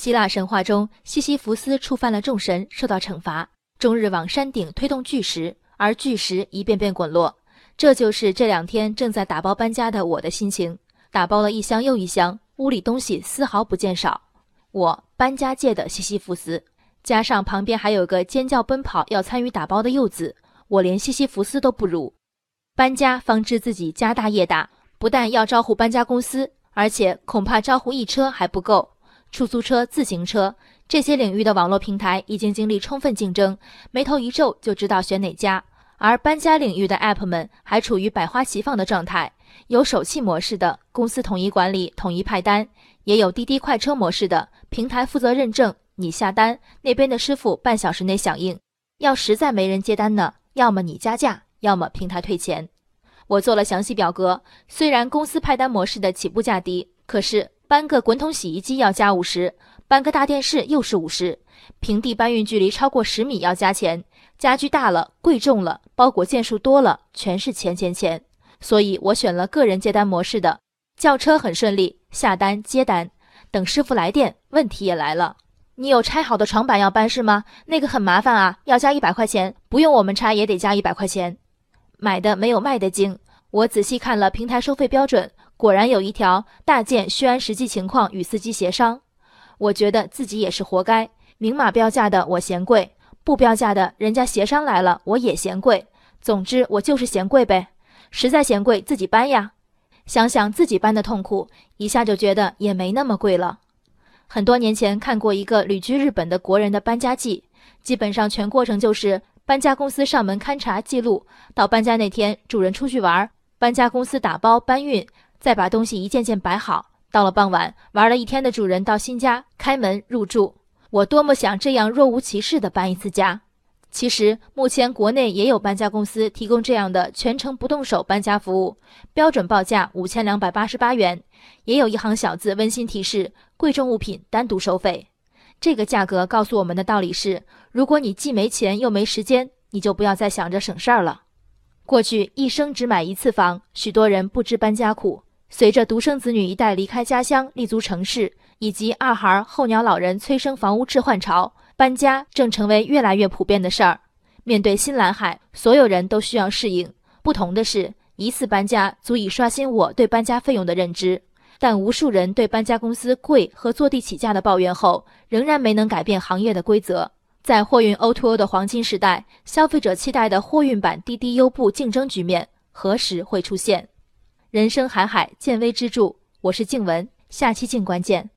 希腊神话中，西西弗斯触犯了众神，受到惩罚，终日往山顶推动巨石，而巨石一遍遍滚落。这就是这两天正在打包搬家的我的心情。打包了一箱又一箱，屋里东西丝毫不见少。我搬家界的西西弗斯，加上旁边还有个尖叫奔跑要参与打包的柚子，我连西西弗斯都不如。搬家方知自己家大业大，不但要招呼搬家公司，而且恐怕招呼一车还不够。出租车、自行车这些领域的网络平台已经经历充分竞争，眉头一皱就知道选哪家。而搬家领域的 App 们还处于百花齐放的状态，有手气模式的，公司统一管理、统一派单；也有滴滴快车模式的，平台负责认证，你下单，那边的师傅半小时内响应。要实在没人接单呢，要么你加价，要么平台退钱。我做了详细表格，虽然公司派单模式的起步价低，可是。搬个滚筒洗衣机要加五十，搬个大电视又是五十，平地搬运距离超过十米要加钱，家具大了、贵重了、包裹件数多了，全是钱钱钱。所以我选了个人接单模式的，叫车很顺利，下单接单，等师傅来电。问题也来了，你有拆好的床板要搬是吗？那个很麻烦啊，要加一百块钱，不用我们拆也得加一百块钱。买的没有卖的精，我仔细看了平台收费标准。果然有一条大件需按实际情况与司机协商。我觉得自己也是活该，明码标价的我嫌贵，不标价的人家协商来了我也嫌贵。总之我就是嫌贵呗，实在嫌贵自己搬呀。想想自己搬的痛苦，一下就觉得也没那么贵了。很多年前看过一个旅居日本的国人的搬家记，基本上全过程就是搬家公司上门勘察记录，到搬家那天主人出去玩，搬家公司打包搬运。再把东西一件件摆好，到了傍晚，玩了一天的主人到新家开门入住。我多么想这样若无其事地搬一次家。其实目前国内也有搬家公司提供这样的全程不动手搬家服务，标准报价五千两百八十八元，也有一行小字温馨提示：贵重物品单独收费。这个价格告诉我们的道理是：如果你既没钱又没时间，你就不要再想着省事儿了。过去一生只买一次房，许多人不知搬家苦。随着独生子女一代离开家乡立足城市，以及二孩候鸟老人催生房屋置换潮，搬家正成为越来越普遍的事儿。面对新蓝海，所有人都需要适应。不同的是，一次搬家足以刷新我对搬家费用的认知，但无数人对搬家公司贵和坐地起价的抱怨后，仍然没能改变行业的规则。在货运 O2O 的黄金时代，消费者期待的货运版滴滴优步竞争局面何时会出现？人生海海，见微知著。我是静文，下期静观见。